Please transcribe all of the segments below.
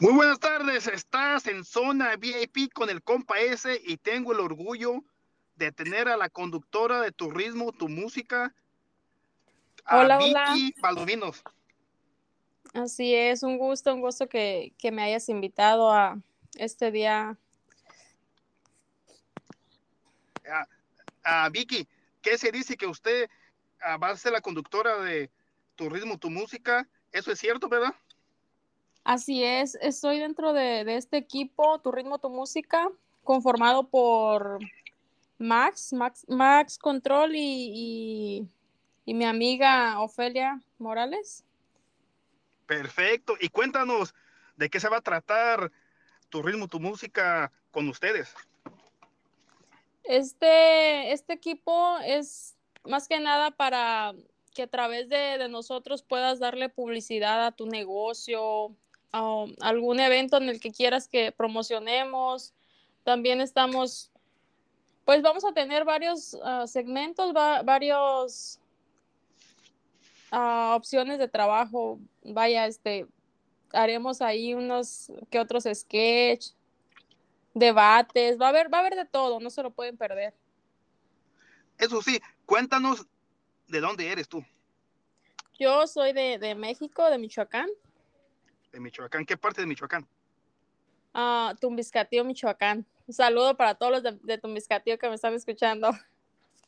Muy buenas tardes, estás en zona VIP con el compa S y tengo el orgullo de tener a la conductora de tu ritmo, tu música, a Hola, Vicky hola. Baldovinos. Así es, un gusto, un gusto que, que me hayas invitado a este día. A, a Vicky, ¿qué se dice que usted va a ser la conductora de tu ritmo, tu música? ¿Eso es cierto, verdad? Así es, estoy dentro de, de este equipo, Tu Ritmo, Tu Música, conformado por Max, Max, Max Control y, y, y mi amiga Ofelia Morales. Perfecto. Y cuéntanos de qué se va a tratar tu ritmo, tu música con ustedes. Este, este equipo es más que nada para que a través de, de nosotros puedas darle publicidad a tu negocio, a algún evento en el que quieras que promocionemos. También estamos, pues vamos a tener varios uh, segmentos, va, varios uh, opciones de trabajo. Vaya, este, haremos ahí unos que otros sketch, debates, va a haber, va a haber de todo, no se lo pueden perder. Eso sí, cuéntanos de dónde eres tú. Yo soy de, de México, de Michoacán. De Michoacán, ¿qué parte de Michoacán? Uh, Tumbiscatío, Michoacán. Un saludo para todos los de, de, Tumbiscatío que me están escuchando.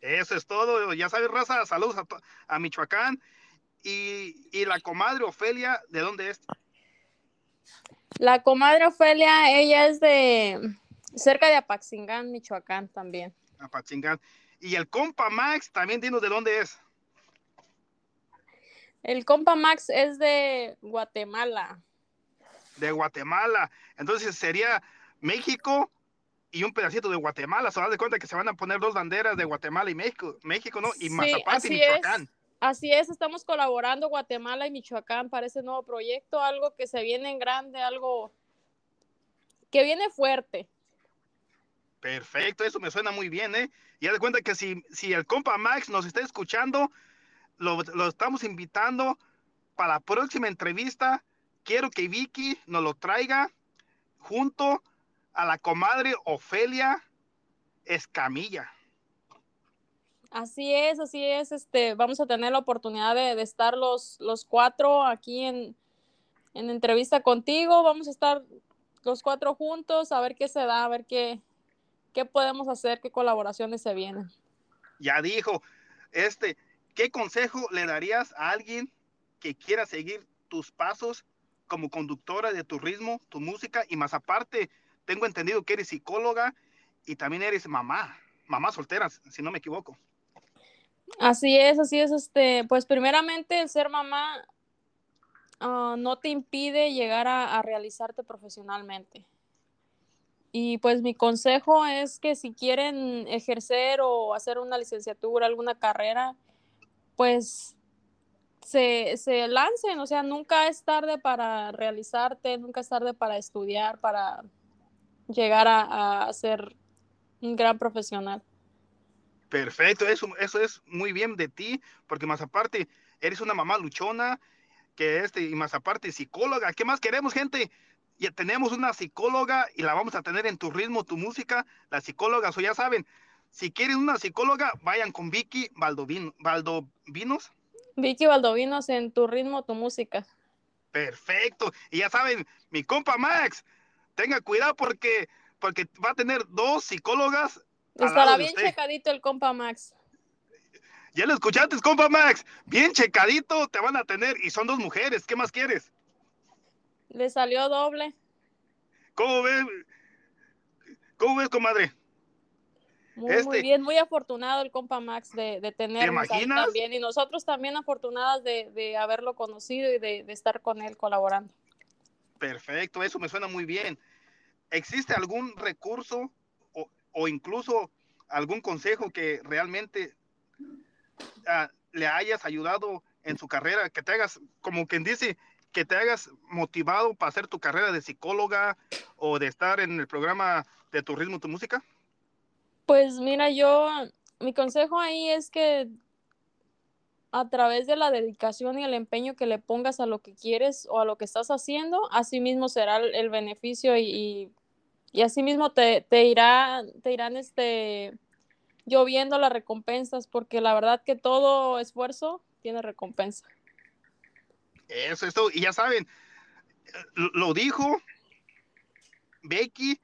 Eso es todo, ya sabes, raza, saludos a, a Michoacán. Y, y, la comadre Ofelia, ¿de dónde es? La comadre Ofelia, ella es de cerca de Apaxingán, Michoacán también. Apaxingán. Y el compa Max, también dinos de dónde es. El compa Max es de Guatemala. De Guatemala. Entonces sería México y un pedacito de Guatemala. Se dan de cuenta que se van a poner dos banderas de Guatemala y México, México ¿no? Y sí, Mazapán y Michoacán. Es. Así es, estamos colaborando Guatemala y Michoacán para ese nuevo proyecto, algo que se viene en grande, algo que viene fuerte. Perfecto, eso me suena muy bien, ¿eh? Y haz de cuenta que si, si el compa Max nos está escuchando, lo, lo, estamos invitando para la próxima entrevista. Quiero que Vicky nos lo traiga junto a la comadre Ofelia Escamilla. Así es, así es. Este, vamos a tener la oportunidad de, de estar los, los cuatro aquí en, en entrevista contigo. Vamos a estar los cuatro juntos a ver qué se da, a ver qué, qué podemos hacer, qué colaboraciones se vienen. Ya dijo, este, ¿qué consejo le darías a alguien que quiera seguir tus pasos como conductora de tu ritmo, tu música? Y más aparte, tengo entendido que eres psicóloga y también eres mamá, mamá soltera, si no me equivoco. Así es, así es. Este, pues primeramente el ser mamá uh, no te impide llegar a realizarte profesionalmente. Y pues mi consejo es que si quieren ejercer o hacer una licenciatura, alguna carrera, pues se, se, lancen, o sea, nunca es tarde para realizarte, nunca es tarde para estudiar, para llegar a, a ser un gran profesional. Perfecto, eso, eso es muy bien de ti, porque más aparte, eres una mamá luchona, que este, y más aparte, psicóloga. ¿Qué más queremos, gente? Ya tenemos una psicóloga y la vamos a tener en tu ritmo, tu música. Las psicólogas, o ya saben, si quieren una psicóloga, vayan con Vicky Baldovino, Baldovinos. Vicky Baldovinos en tu ritmo, tu música. Perfecto. Y ya saben, mi compa Max, tenga cuidado porque, porque va a tener dos psicólogas Estará bien usted. checadito el compa Max. Ya lo escuchaste, compa Max. Bien checadito te van a tener. Y son dos mujeres. ¿Qué más quieres? Le salió doble. ¿Cómo ves? ¿Cómo ves, comadre? Muy, este, muy bien, muy afortunado el compa Max de, de tenernos también. Y nosotros también afortunadas de, de haberlo conocido y de, de estar con él colaborando. Perfecto, eso me suena muy bien. ¿Existe algún recurso o, o incluso algún consejo que realmente uh, le hayas ayudado en su carrera, que te hagas, como quien dice, que te hagas motivado para hacer tu carrera de psicóloga o de estar en el programa de tu ritmo, tu música? Pues mira, yo, mi consejo ahí es que a través de la dedicación y el empeño que le pongas a lo que quieres o a lo que estás haciendo, así mismo será el, beneficio y, y, así mismo te, te, irá, te irán este, lloviendo las recompensas, porque la verdad que todo esfuerzo tiene recompensa. Eso es todo. Y ya saben, lo dijo Becky,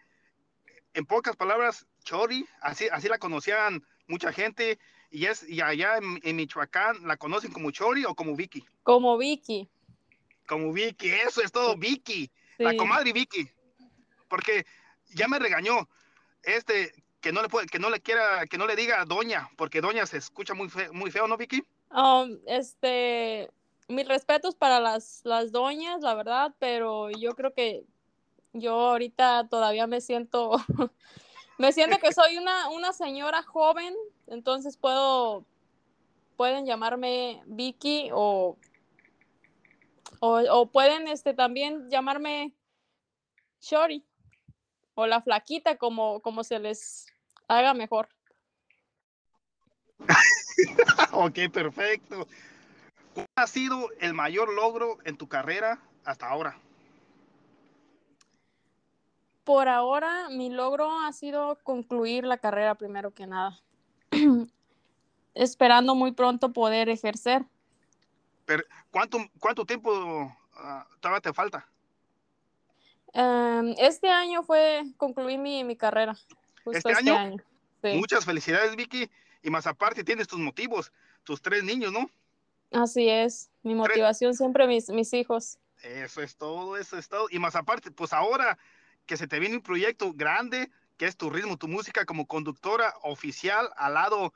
en pocas palabras, Chori, así, así la conocían mucha gente y es y allá en, Michoacán la conocen como Chori o como Vicky. Como Vicky. Como Vicky, eso es todo, Vicky, la comadre Vicky. Porque ya me regañó este que no le puede, que no le quiera, que no le diga doña, porque doña se escucha muy feo, muy feo, ¿no, Vicky? Um, este, mis respetos para las, las doñas, la verdad, pero yo creo que yo ahorita todavía me siento Me siento que soy una, una señora joven, entonces puedo, pueden llamarme Vicky o, o, pueden este, también llamarme Shori o la flaquita, como, como se les haga mejor. ok, perfecto. ¿Cuál ha sido el mayor logro en tu carrera hasta ahora? Por ahora mi logro ha sido concluir la carrera primero que nada. Esperando muy pronto poder ejercer. Pero, ¿cuánto, cuánto tiempo uh, todavía te falta? Em, este año fue concluir mi, carrera. ¿Este, este, año? Muchas felicidades, Vicky. Y más aparte tienes tus motivos, tus tres niños, ¿no? Así es. Mi motivación siempre mis, mis hijos. Eso es todo, eso es todo. Y más aparte, pues ahora que se te viene un proyecto grande, que es tu ritmo, tu música como conductora oficial al lado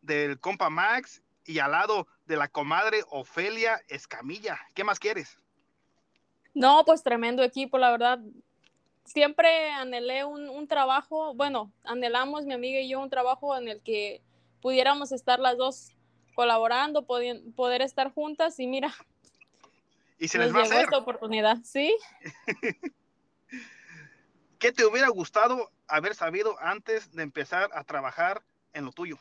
del compa Max y al lado de la comadre Ofelia Escamilla. ¿Qué más quieres? No, pues tremendo equipo, la verdad. Siempre anhelé un, trabajo, bueno, anhelamos mi amiga y yo un trabajo en el que pudiéramos estar las dos colaborando, poder, poder estar juntas y mira. Y se les va a hacer. esta oportunidad, ¿sí? ¿Qué te hubiera gustado haber sabido antes de empezar a trabajar en lo tuyo?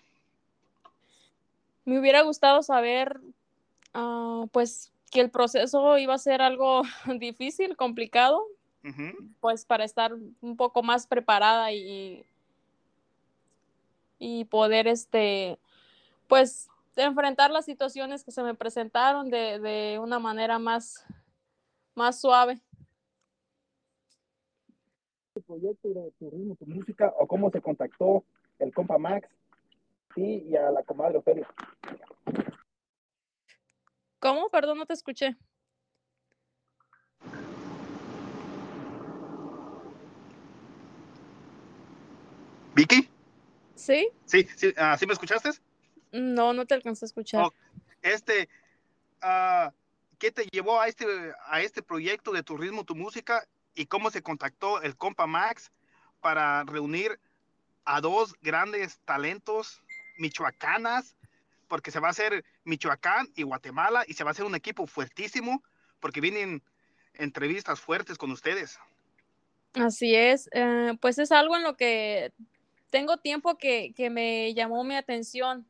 Me hubiera gustado saber, ah, pues, que el proceso iba a ser algo difícil, complicado, pues para estar un poco más preparada y, y poder, este, pues, enfrentar las situaciones que se me presentaron de, de una manera más, más suave proyecto de tu ritmo, tu música, o cómo se contactó el compa Max y a la comadre Ofelia. ¿Cómo? Perdón, no te escuché. ¿Vicky? ¿Sí? Sí, sí, uh, ¿sí me escuchaste? No, no te alcancé a escuchar. Oh, este, uh, ¿qué te llevó a este, a este proyecto de tu ritmo, tu música? Y cómo se contactó el compa Max para reunir a dos grandes talentos michoacanas, porque se va a hacer Michoacán y Guatemala y se va a hacer un equipo fuertísimo, porque vienen entrevistas fuertes con ustedes. Así es, eh, pues es algo en lo que tengo tiempo que, me llamó mi atención.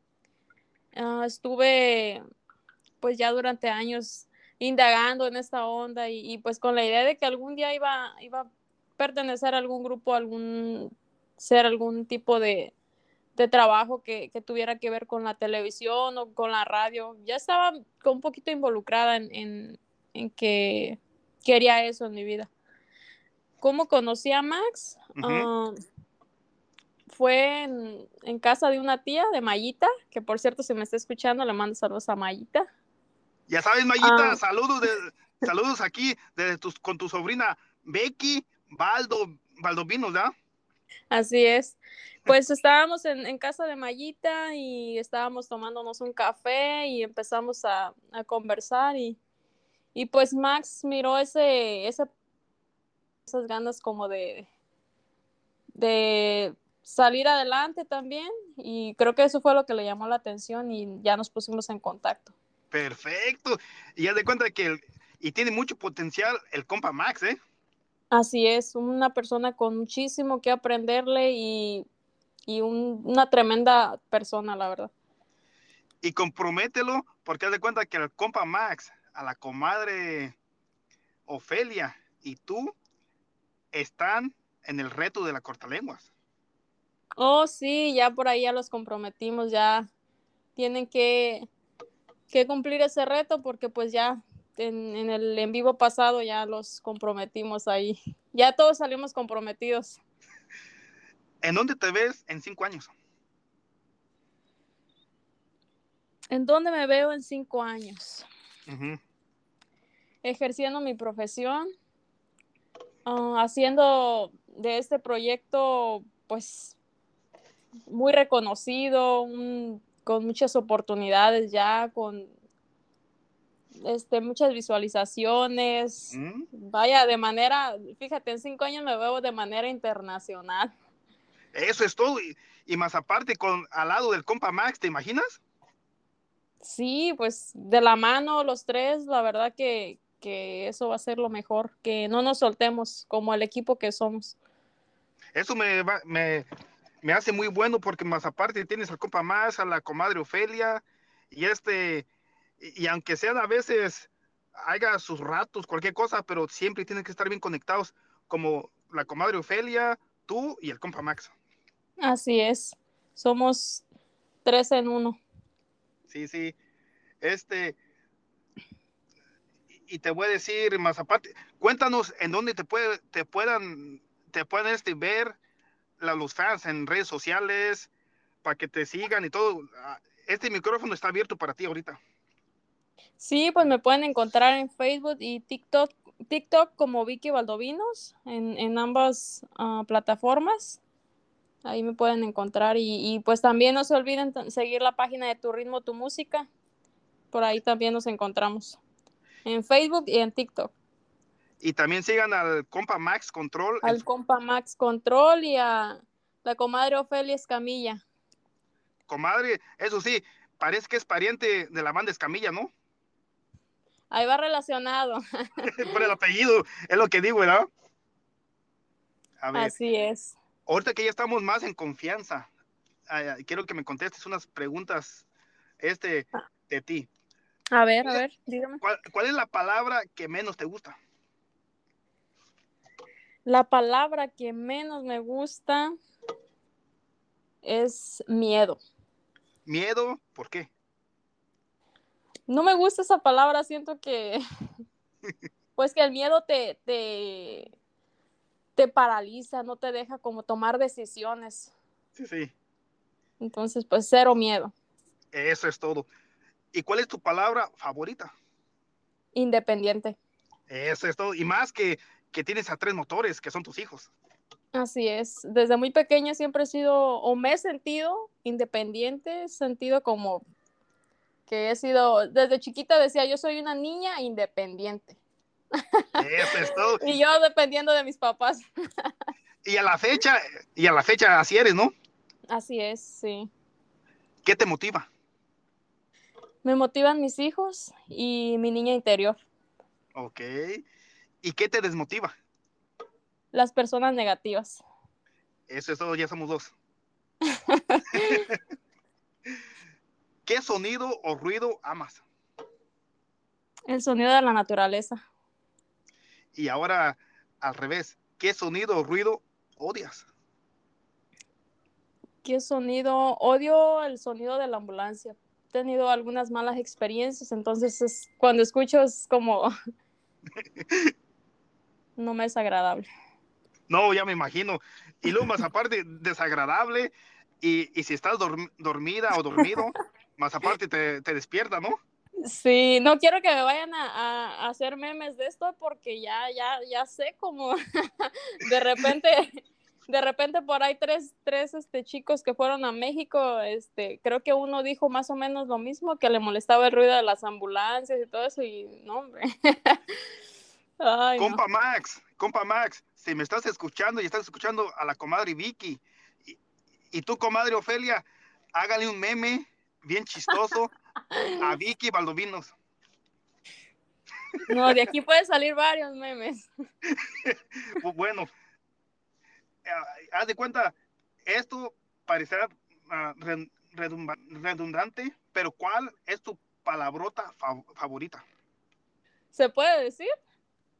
Ah, estuve pues ya durante años indagando en esta onda y, pues con la idea de que algún día iba, iba a pertenecer a algún grupo, algún ser algún tipo de, trabajo que, tuviera que ver con la televisión o con la radio. Ya estaba un poquito involucrada en, que quería eso en mi vida. ¿Cómo conocí a Max? Ah, fue en, casa de una tía de Mayita, que por cierto, si me está escuchando, le mando saludos a Mayita. Ya sabes, Mayita, ah. saludos de, saludos aquí de tus, con tu sobrina Becky Baldo, Valdovinos, ¿verdad? Así es. Pues estábamos en, casa de Mayita y estábamos tomándonos un café y empezamos a, conversar y, y, pues Max miró ese, ese, esas ganas como de, de salir adelante también y creo que eso fue lo que le llamó la atención y ya nos pusimos en contacto. Perfecto. Y ya de cuenta que y tiene mucho potencial el compa Max, ¿eh? Así es, una persona con muchísimo que aprenderle y, una tremenda persona, la verdad. y compromételo, porque haz de cuenta que el compa Max, a la comadre Ofelia y tú están en el reto de la cortalenguas. Oh, sí, ya por ahí ya los comprometimos, ya tienen que, que cumplir ese reto porque pues ya en, en, el en vivo pasado ya los comprometimos ahí. Ya todos salimos comprometidos. ¿En dónde te ves en cinco años? ¿En dónde me veo en cinco años? Uh -huh. Ejerciendo mi profesión, uh, haciendo de este proyecto, pues, muy reconocido, un, con muchas oportunidades ya, con este, muchas visualizaciones. ¿Mm? Vaya, de manera, fíjate, en cinco años me veo de manera internacional. Eso es todo. Y, y, más aparte, con al lado del compa Max, ¿te imaginas? Sí, pues de la mano los tres, la verdad que, que eso va a ser lo mejor, que no nos soltemos como el equipo que somos. Eso me, va, me, me hace muy bueno porque más aparte tienes al compa Max, a la comadre Ofelia y este y aunque sean a veces haya sus ratos, cualquier cosa, pero siempre tienen que estar bien conectados, como la comadre Ofelia, tú y el compa Max. Así es, somos tres en uno. Sí, sí. Este, y te voy a decir más aparte, cuéntanos en dónde te, puede, te puedan, te puedan este, ver la, los fans en redes sociales, para que te sigan y todo. Este micrófono está abierto para ti ahorita. Sí, pues me pueden encontrar en Facebook y TikTok, TikTok como Vicky Valdovinos, en, en ambas uh, plataformas. Ahí me pueden encontrar y, y, pues también no se olviden seguir la página de Tu Ritmo, Tu Música. Por ahí también nos encontramos. En Facebook y en TikTok. Y también sigan al compa Max Control. Al compa Max Control y a la comadre Ofelia Escamilla. Comadre, eso sí, parece que es pariente de la banda Escamilla, ¿no? Ahí va relacionado. Por el apellido, es lo que digo, ¿verdad? A ver. Así es. Ahorita que ya estamos más en confianza, quiero que me contestes unas preguntas este, de ti. A ver, a ver, dígame. ¿Cuál, ¿Cuál, es la palabra que menos te gusta? La palabra que menos me gusta es miedo. ¿Miedo? ¿Por qué? No me gusta esa palabra, siento que, pues que el miedo te, te, te paraliza, no te deja como tomar decisiones. Sí, sí. Entonces, pues cero miedo. Eso es todo. ¿Y cuál es tu palabra favorita? Independiente. Eso es todo. Y más que, que tienes a tres motores, que son tus hijos. Así es. Desde muy pequeña siempre he sido, o me he sentido independiente, sentido como que he sido, desde chiquita decía, yo soy una niña independiente. Eso es todo. y yo dependiendo de mis papás. y a la fecha, y a la fecha así eres, ¿no? Así es, sí. ¿Qué te motiva? Me motivan mis hijos y mi niña interior. Ok. ¿Y qué te desmotiva? Las personas negativas. Eso es todo, ya somos dos. ¿Qué sonido o ruido amas? El sonido de la naturaleza. Y ahora, al revés, ¿qué sonido o ruido odias? ¿Qué sonido? Odio el sonido de la ambulancia. He tenido algunas malas experiencias, entonces es, cuando escucho es como... no me es agradable. No, ya me imagino. Y luego más aparte, desagradable. Y, y si estás dorm dormida o dormido, más aparte te, te, despierta, ¿no? Sí, no quiero que me vayan a, a, hacer memes de esto porque ya, ya, ya sé como de repente, de repente por ahí tres, tres este, chicos que fueron a México, este, creo que uno dijo más o menos lo mismo, que le molestaba el ruido de las ambulancias y todo eso, y no, hombre. Ay, compa no. Max, compa Max, si me estás escuchando y estás escuchando a la comadre Vicky y, y tú, comadre Ofelia, hágale un meme bien chistoso a Vicky Baldovinos. No, de aquí pueden salir varios memes. bueno, uh, haz de cuenta, esto parecerá uh, redundante, pero ¿cuál es tu palabrota favorita? ¿Se puede decir?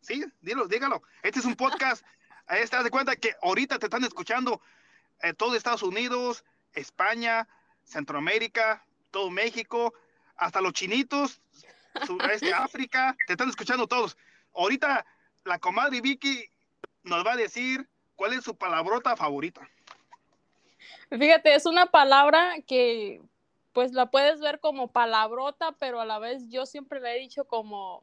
Sí, dilo, dígalo. Este es un podcast. Ahí estás de cuenta que ahorita te están escuchando eh, todo Estados Unidos, España, Centroamérica, todo México, hasta los chinitos, sureste África, te están escuchando todos. Ahorita la comadre Vicky nos va a decir cuál es su palabrota favorita. Fíjate, es una palabra que pues la puedes ver como palabrota, pero a la vez yo siempre le he dicho como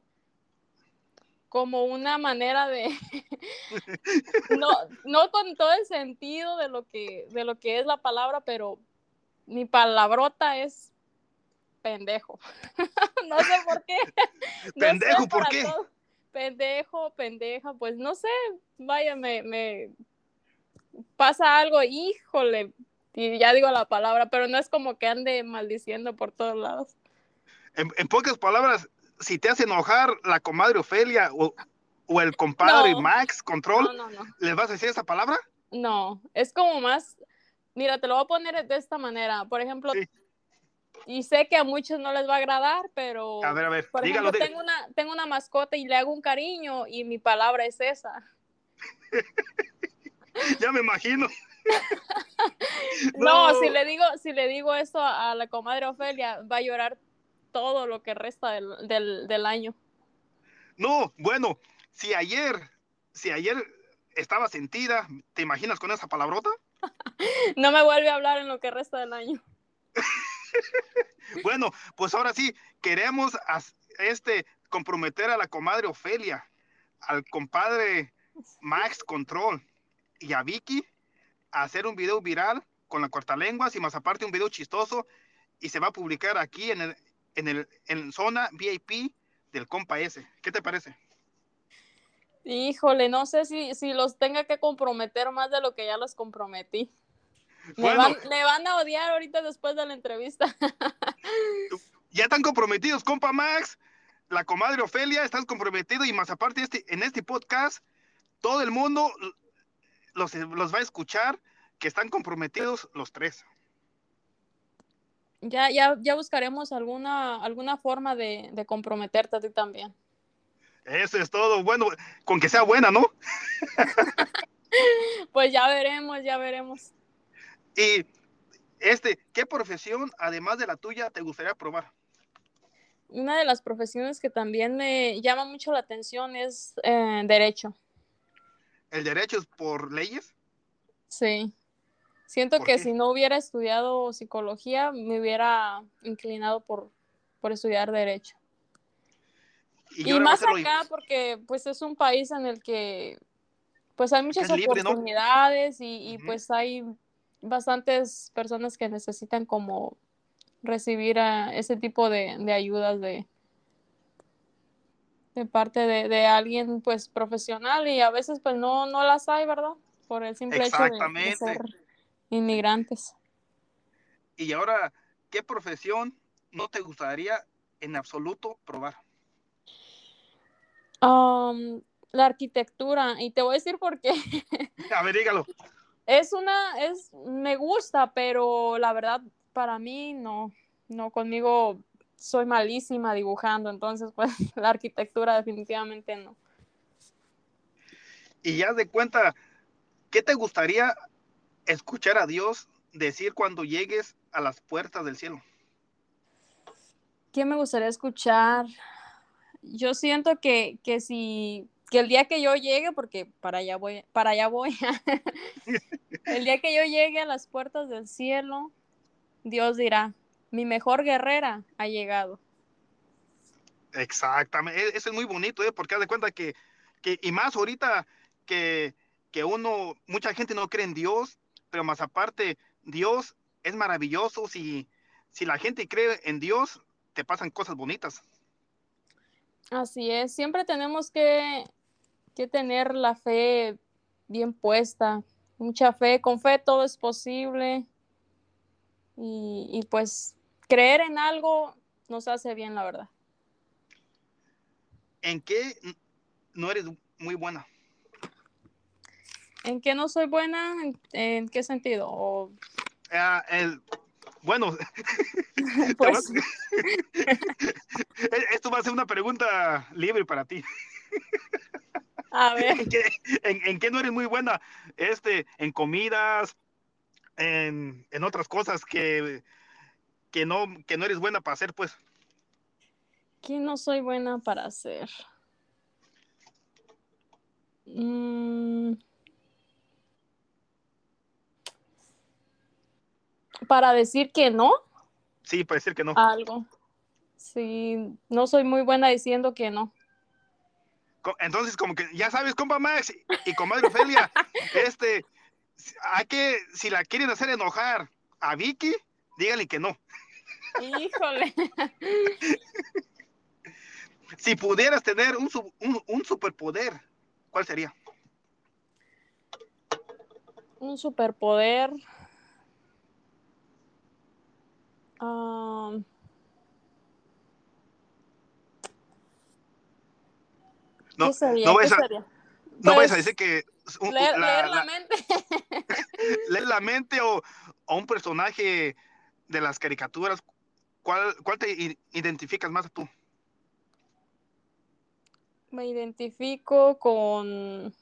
como una manera de no, no con todo el sentido de lo que de lo que es la palabra, pero mi palabrota es pendejo. no sé por qué. pendejo, ¿por qué? Pendejo, pendeja, pues no sé, vaya, me, me pasa algo, híjole, y ya digo la palabra, pero no es como que ande maldiciendo por todos lados. En, pocas palabras, si te hace enojar la comadre Ofelia o, el compadre Max Control, ¿les vas a decir esa palabra? No, es como más, mira, te lo voy a poner de esta manera. Por ejemplo, y sé que a muchos no les va a agradar, pero a ver, a ver, por ejemplo, tengo una, tengo una mascota y le hago un cariño y mi palabra es esa. ya me imagino. no, si le digo, si le digo eso a, la comadre Ofelia, va a llorar todo lo que resta del, del, año. No, bueno, si ayer, si ayer estaba sentida, ¿te imaginas con esa palabrota? no me vuelve a hablar en lo que resta del año. bueno, pues ahora sí, queremos este comprometer a la comadre Ofelia, al compadre Max Control y a Vicky a hacer un video viral con la cuarta lengua y más aparte un video chistoso y se va a publicar aquí en el en el en zona VIP del compa ese. ¿Qué te parece? Híjole, no sé si, si los tenga que comprometer más de lo que ya los comprometí. me, van, me, van, a odiar ahorita después de la entrevista. ya están comprometidos, compa Max, la comadre Ofelia, estás comprometido y más aparte este, en este podcast, todo el mundo los, los va a escuchar que están comprometidos los tres. Ya, ya, ya buscaremos alguna, alguna forma de, de comprometerte a ti también. Eso es todo. Bueno, con que sea buena, ¿no? pues ya veremos, ya veremos. Y este, ¿qué profesión, además de la tuya, te gustaría probar? Una de las profesiones que también me llama mucho la atención es eh, derecho. ¿El derecho es por leyes? Sí. Siento que si no hubiera estudiado psicología, me hubiera inclinado por, por estudiar derecho. Y, más acá, porque pues es un país en el que pues hay muchas oportunidades y, pues hay bastantes personas que necesitan como recibir a ese tipo de, de ayudas de, de parte de, alguien pues profesional y a veces pues no, no las hay, ¿verdad? Por el simple hecho de, ser inmigrantes. Y ahora, ¿qué profesión no te gustaría en absoluto probar? Um, la arquitectura, y te voy a decir por qué. a ver, dígalo. Es una, es, me gusta, pero la verdad, para mí no, no, conmigo soy malísima dibujando, entonces pues la arquitectura definitivamente no. Y ya de cuenta, ¿qué te gustaría escuchar a Dios decir cuando llegues a las puertas del cielo? ¿Qué me gustaría escuchar? Yo siento que, que si que el día que yo llegue, porque para allá voy, para allá voy, el día que yo llegue a las puertas del cielo, Dios dirá, mi mejor guerrera ha llegado. Exactamente, eso es muy bonito, ¿eh? porque haz de cuenta que, que y más ahorita que, que, uno, mucha gente no cree en Dios, pero más aparte, Dios es maravilloso, si, si la gente cree en Dios, te pasan cosas bonitas. Así es, siempre tenemos que, que tener la fe bien puesta, mucha fe, con fe todo es posible. Y, y, pues creer en algo nos hace bien, la verdad. ¿En qué no eres muy buena? ¿En qué no soy buena? ¿En, qué sentido? Ah, Bueno, Pues, esto va a ser una pregunta libre para ti. a ver, ¿En qué, en- en qué no eres muy buena? Este, en comidas, en, en otras cosas que, que, no, que no eres buena para hacer, pues. ¿qué no soy buena para hacer? Mm. Para decir que no, Sí, para decir que no. algo. Sí, no soy muy buena diciendo que no. Entonces, como que ya sabes, compa Max y comadre Ofelia, este, hay que, si la quieren hacer enojar a Vicky, díganle que no. Híjole. Si pudieras tener un, un, un superpoder, ¿cuál sería? Un superpoder. Am, No, ¿Qué sería? no. No Pues, decir que un- leer, la- leer la la- mente. leer la mente o, o un personaje de las caricaturas, ¿cuál, cuál te identificas más tú? Me identifico con.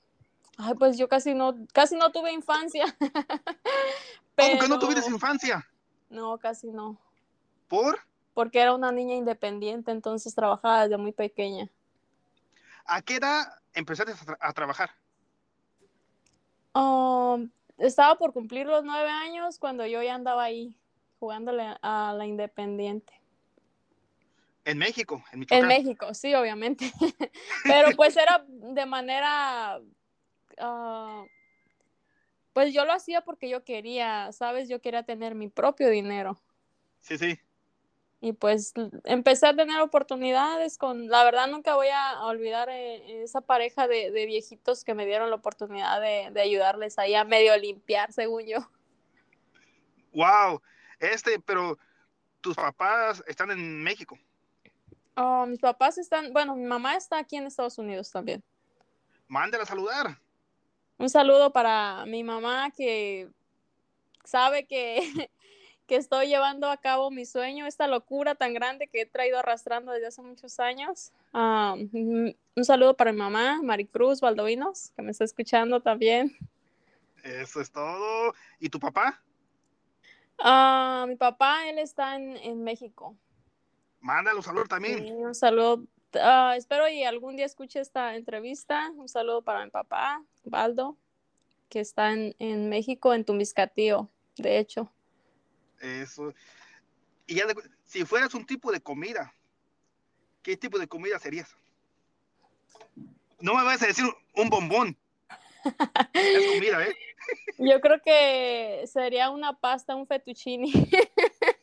Ay, pues yo casi no, casi no tuve infancia. ¿Cómo que no tuviste infancia? No, casi no. ¿Por? Porque era una niña independiente, entonces trabajaba desde muy pequeña. ¿A qué edad empezaste a, tra- a trabajar? Um, estaba por cumplir los nueve años cuando yo ya andaba ahí jugándole a la independiente. En México, en Michoacán. En México, sí, obviamente. Pero pues era de manera, ah, pues yo lo hacía porque yo quería, ¿sabes? Yo quería tener mi propio dinero. Sí, sí. Y pues empecé a tener oportunidades con, la verdad nunca voy a olvidar eh, esa pareja de, de viejitos que me dieron la oportunidad de, de ayudarles ahí a medio limpiar, según yo. Wow. Este, pero tus papás están en México. Oh, mis papás están, bueno, mi mamá está aquí en Estados Unidos también. Mándela a saludar. Un saludo para mi mamá que sabe que, que estoy llevando a cabo mi sueño, esta locura tan grande que he traído arrastrando desde hace muchos años. Ah, un saludo para mi mamá, Maricruz Valdovinos, que me está escuchando también. Eso es todo. ¿Y tu papá? Ah, mi papá, él está en, en México. Mándalo a saludar Sí, también. un saludo. ah, espero y algún día escuche esta entrevista. Un saludo para mi papá, Baldo, que está en, en México, en Tumbiscatío, de hecho. Eso. Y ya, si fueras un tipo de comida, ¿qué tipo de comida serías? No me vas a decir un bombón. Es comida, ¿eh? Yo creo que sería una pasta, un fettuccine,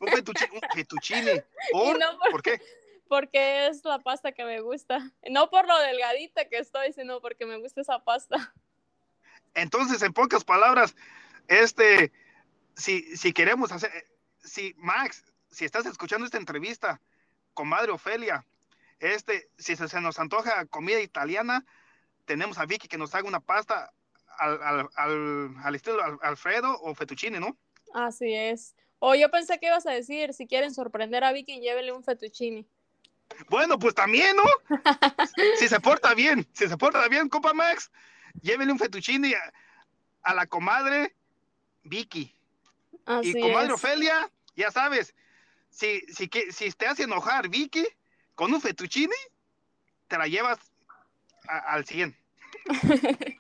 Un fettuccine. Un no por- ¿Por qué? porque es la pasta que me gusta. No por lo delgadita que estoy, sino porque me gusta esa pasta. Entonces, en pocas palabras, este, si, si queremos hacer, si Max, si estás escuchando esta entrevista, comadre Ofelia, este, si se, se nos antoja comida italiana, tenemos a Vicky que nos haga una pasta al, al, al, al estilo Al- Alfredo o fettuccine, ¿no? Así es. O yo pensé que ibas a decir, si quieren sorprender a Vicky, llévele un fettuccine. Bueno, pues también, ¿no? si se porta bien, si se porta bien, compa Max, llévele un fettuccine a, a la comadre Vicky. Así y comadre es. Ofelia, ya sabes, si, si, que- si te hace enojar Vicky con un fettuccine, te la llevas a- al 100.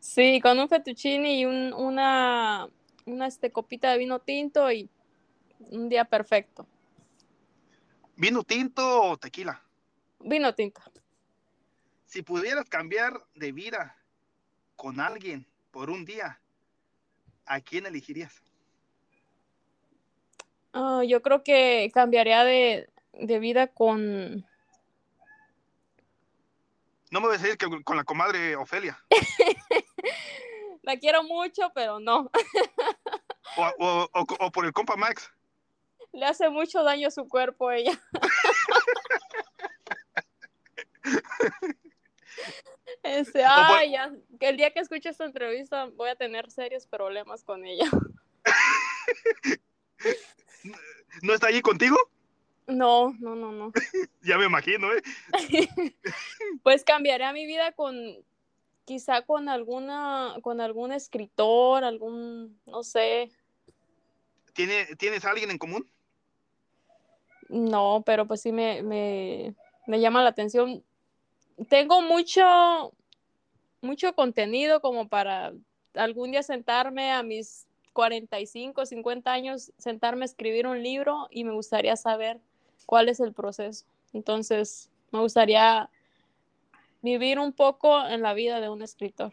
Sí, con un fettuccine y un- una, una este, copita de vino tinto y un día perfecto. Vino tinto o tequila. Vino tinto. Si pudieras cambiar de vida con alguien por un día, ¿a quién elegirías? Ah, yo creo que cambiaría de, de vida con... No me vas a decir que con la comadre Ofelia La quiero mucho, pero no. o, o- o- o por el compa Max. Le hace mucho daño a su cuerpo a ella. Ay, ya, que el día que escuche esta entrevista voy a tener serios problemas con ella. ¿No está allí contigo? No, no, no, no. ya me imagino, ¿eh? pues cambiaría mi vida con, quizá con alguna, con algún escritor, algún, no sé. ¿Tiene, ¿Tienes alguien en común? No, pero pues sí me, me, me llama la atención. Tengo mucho, mucho contenido como para algún día sentarme a mis 45, 50 años, sentarme a escribir un libro y me gustaría saber cuál es el proceso. Entonces, me gustaría vivir un poco en la vida de un escritor.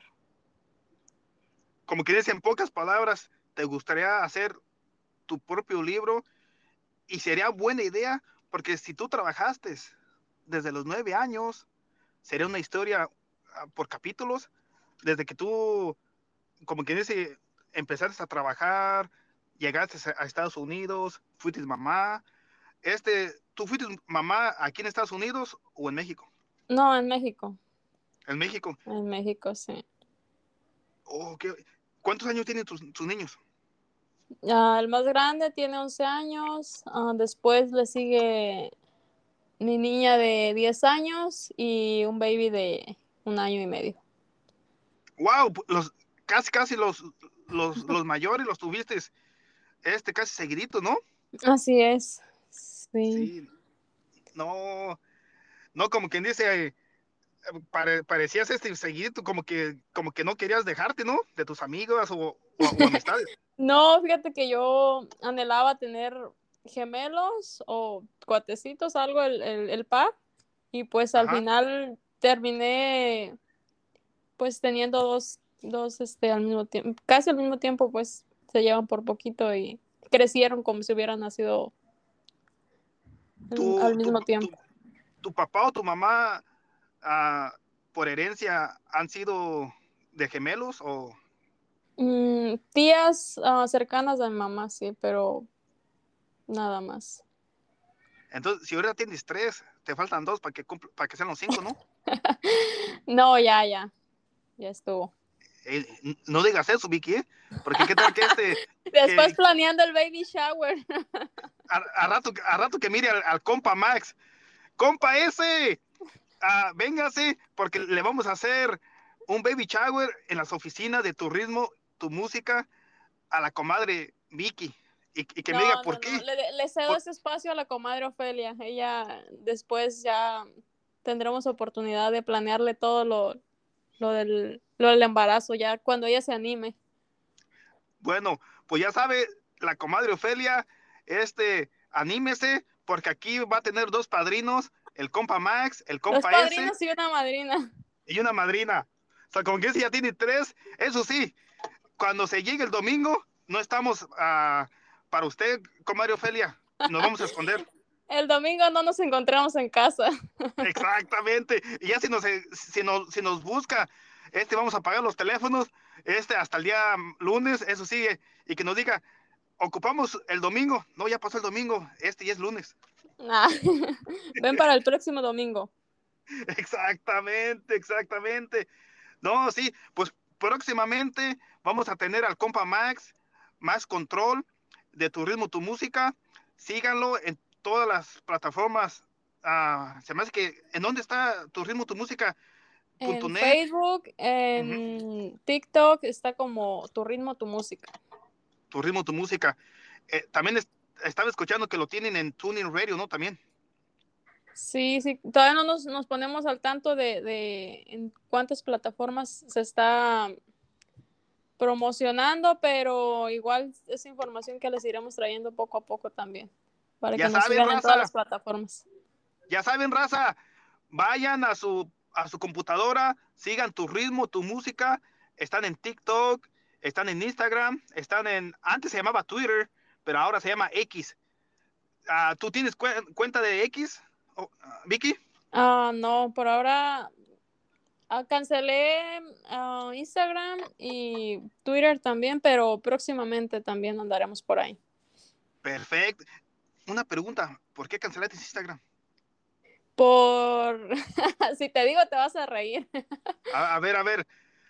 Como que en pocas palabras, ¿te gustaría hacer tu propio libro? Y sería buena idea, porque si tú trabajaste desde los nueve años, sería una historia ah, por capítulos, desde que tú, como que dice, empezaste a trabajar, llegaste a Estados Unidos, fuiste mamá, este, ¿Tú fuiste mamá aquí en Estados Unidos o en México? No, en México. ¿En México? En México, sí. Oh, ¿Cuántos años tienen tus, niños? Ah, el más grande tiene 11 años, ah, después le sigue mi niña de 10 años y un baby de un año y medio. Wow, los, casi casi los, los, los mayores los tuviste este casi seguidito, ¿no? Así es. Sí. No, no, como quien dice, parecías este seguido, como que, como que no querías dejarte, ¿no? De tus amigos o, amistades. no, fíjate que yo anhelaba tener gemelos o cuatecitos, algo, el, el, par, y pues al final terminé pues teniendo dos, dos este, al mismo tiempo, casi al mismo tiempo, pues se llevan por poquito y crecieron como si hubieran nacido al mismo tiempo. Tu, papá o tu mamá, ah, por herencia, han sido de gemelos o...? Mm, tías ah, cercanas a mi mamá, sí, pero nada más. Entonces, si ahora tienes tres, te faltan dos para que, para que sean los cinco, ¿no? no, ya, ya. Ya estuvo. Eh, no digas eso, Vicky, ¿eh? porque qué tal que este... Después planeando el baby shower. a, rato, a rato que mire al, compa Max. Compa ese, ah, véngase, porque le vamos a hacer un baby shower en las oficinas de tu ritmo, tu música, a la comadre Vicky. Y, que me diga por qué. Le, cedo ese espacio a la comadre Ofelia. Ella después ya tendremos oportunidad de planearle todo lo, lo, del, lo del embarazo, ya cuando ella se anime. Bueno, pues ya sabe, la comadre Ofelia este, anímese, porque aquí va a tener dos padrinos, el compa Max, el compa dos padrinos y una madrina. Y una madrina. O sea, con que ese ya tiene tres. Eso sí, cuando se llegue el domingo, no estamos ah, para usted, comadre Ofelia. Nos vamos a esconder. El domingo no nos encontramos en casa. Exactamente. Y ya si nos, si nos, si nos busca, este, vamos a pagar los teléfonos, este, hasta el día lunes, eso sí, y que nos diga, ocupamos el domingo. No, ya pasó el domingo. Este ya es lunes. Ah, ven para el próximo domingo. Exactamente, exactamente. No, sí, pues próximamente vamos a tener al compa Max, más control de tu ritmo, tu música. Síganlo en todas las plataformas. Ah, se me hace que, ¿en dónde está tu ritmo, tu música? En Facebook, en TikTok está como tu ritmo, tu música tu ritmo, tu música. Eh, también estaba escuchando que lo tienen en Tuning Radio, ¿no? También. Sí, sí, todavía no nos, nos ponemos al tanto de, de, en cuántas plataformas se está promocionando, pero igual es información que les iremos trayendo poco a poco también, para que nos sigan en todas las plataformas. Ya saben, raza, vayan a su, a su computadora, sigan tu ritmo, tu música, están en TikTok, están en Instagram, están en, antes se llamaba Twitter, pero ahora se llama X. Ah, ¿Tú tienes cuenta de X, ah, Vicky? Ah, no, por ahora cancelé Instagram y Twitter también, pero próximamente también andaremos por ahí. Perfecto. Una pregunta, ¿por qué cancelaste Instagram? Por, si te digo, te vas a reír. a ver, a ver,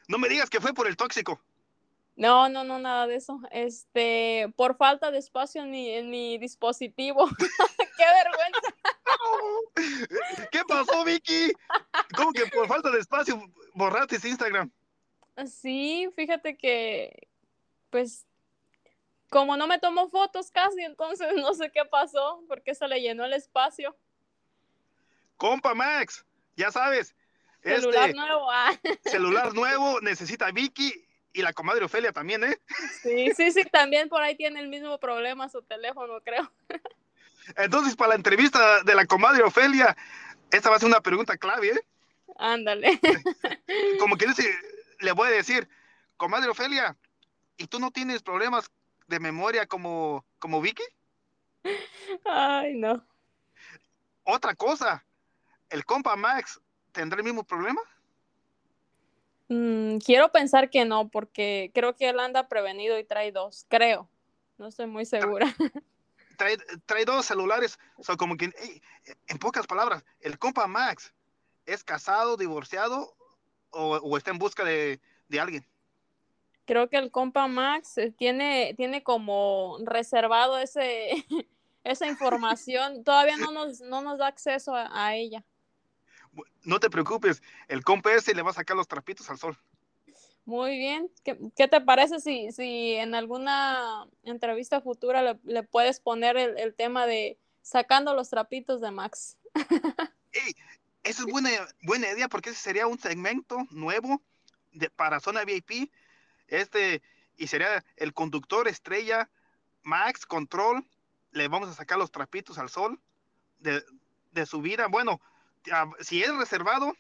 no me digas que fue por el tóxico. No, no, no, nada de eso. Este, por falta de espacio en mi, en mi dispositivo. ¡Qué vergüenza! ¿Qué pasó, Vicky? ¿Cómo que por falta de espacio borraste ese Instagram? Sí, fíjate que, pues, como no me tomo fotos casi, entonces no sé qué pasó, porque se le llenó el espacio. Compa Max, ya sabes. Celular nuevo. Ah. Celular nuevo, necesita Vicky y la comadre Ofelia también, ¿eh? Sí, sí, sí, también por ahí tiene el mismo problema su teléfono, creo. Entonces, para la entrevista de la comadre Ofelia, esta va a ser una pregunta clave, ¿eh? Ándale. Como que le voy a decir, comadre Ofelia, ¿y tú no tienes problemas de memoria como, como Vicky? Ay, no. Otra cosa, ¿el compa Max tendrá el mismo problema? Mm, quiero pensar que no, porque creo que él anda prevenido y trae dos, creo. No estoy muy segura. Trae, dos celulares, son como que, en pocas palabras, el compa Max es casado, divorciado o, está en busca de, alguien. Creo que el compa Max eh, tiene, tiene como reservado ese, esa información. Todavía no nos, no nos da acceso a ella no te preocupes, el compa ese le va a sacar los trapitos al sol. Muy bien. ¿Qué, te parece si, si en alguna entrevista futura le, puedes poner el, tema de sacando los trapitos de Max? esa es buena, buena idea porque ese sería un segmento nuevo de, para Zona VIP. Este, y sería el conductor estrella Max Control. Le vamos a sacar los trapitos al sol de, de su vida. Bueno, si es reservado,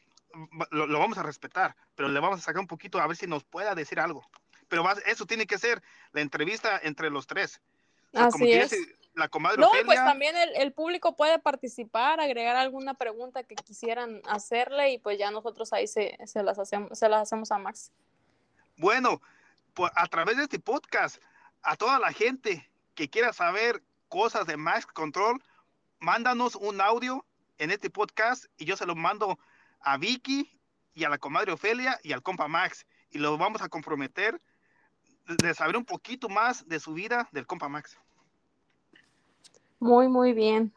lo, vamos a respetar, pero le vamos a sacar un poquito a ver si nos pueda decir algo. Pero eso tiene que ser la entrevista entre los tres. Así es. la comadre no, pues también el, público puede participar, agregar alguna pregunta que quisieran hacerle y pues ya nosotros ahí se, las, hacemos, se las hacemos a Max. Bueno, pues a través de este podcast, a toda la gente que quiera saber cosas de Max Control, mándanos un audio en este podcast y yo se lo mando a Vicky y a la comadre Ofelia y al compa Max y lo vamos a comprometer de saber un poquito más de su vida del compa Max. Muy, muy bien.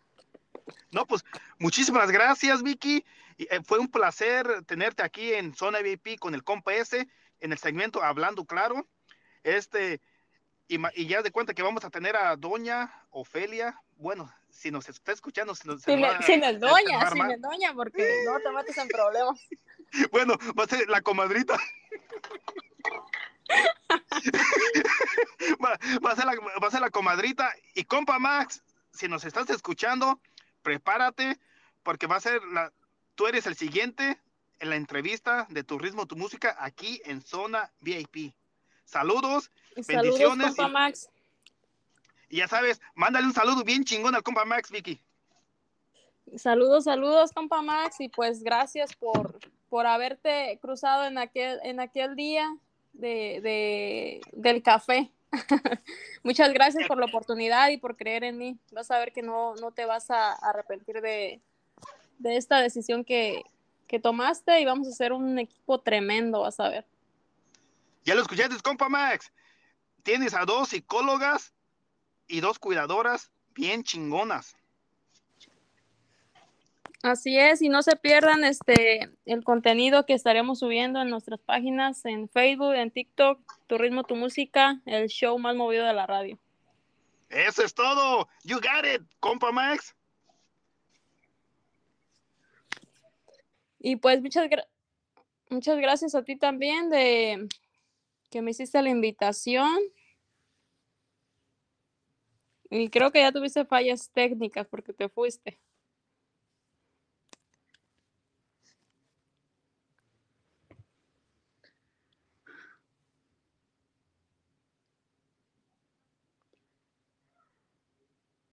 No, pues muchísimas gracias, Vicky. Eh, fue un placer tenerte aquí en Zona VIP con el compa S en el segmento Hablando Claro. Este, y, y ya de cuenta que vamos a tener a Doña Ofelia. Bueno, si nos está escuchando, si nos, sin, el doña, sin el doña, porque no te metes en problemas. Bueno, va a ser la comadrita. va, a ser la, va a ser la comadrita. Y compa Max, si nos estás escuchando, prepárate, porque va a ser la, tú eres el siguiente en la entrevista de Tu Ritmo, Tu Música, aquí en Zona VIP. Saludos, bendiciones. Compa Max. Y ya sabes, mándale un saludo bien chingón al compa Max, Vicky. Saludos, saludos, compa Max, y pues gracias por, por haberte cruzado en aquel, en aquel día de, del café. Muchas gracias por la oportunidad y por creer en mí. Vas a ver que no, no te vas a arrepentir de, esta decisión que, que, tomaste y vamos a hacer un equipo tremendo, vas a ver. Ya lo escuchaste, compa Max. Tienes a dos psicólogas y dos cuidadoras bien chingonas. Así es, y no se pierdan este el contenido que estaremos subiendo en nuestras páginas en Facebook, en TikTok, Tu ritmo, tu música, el show más movido de la radio. Eso es todo. You got it, compa Max. Y pues muchas muchas gracias a ti también de que me hiciste la invitación y creo que ya tuviste fallas técnicas porque te fuiste.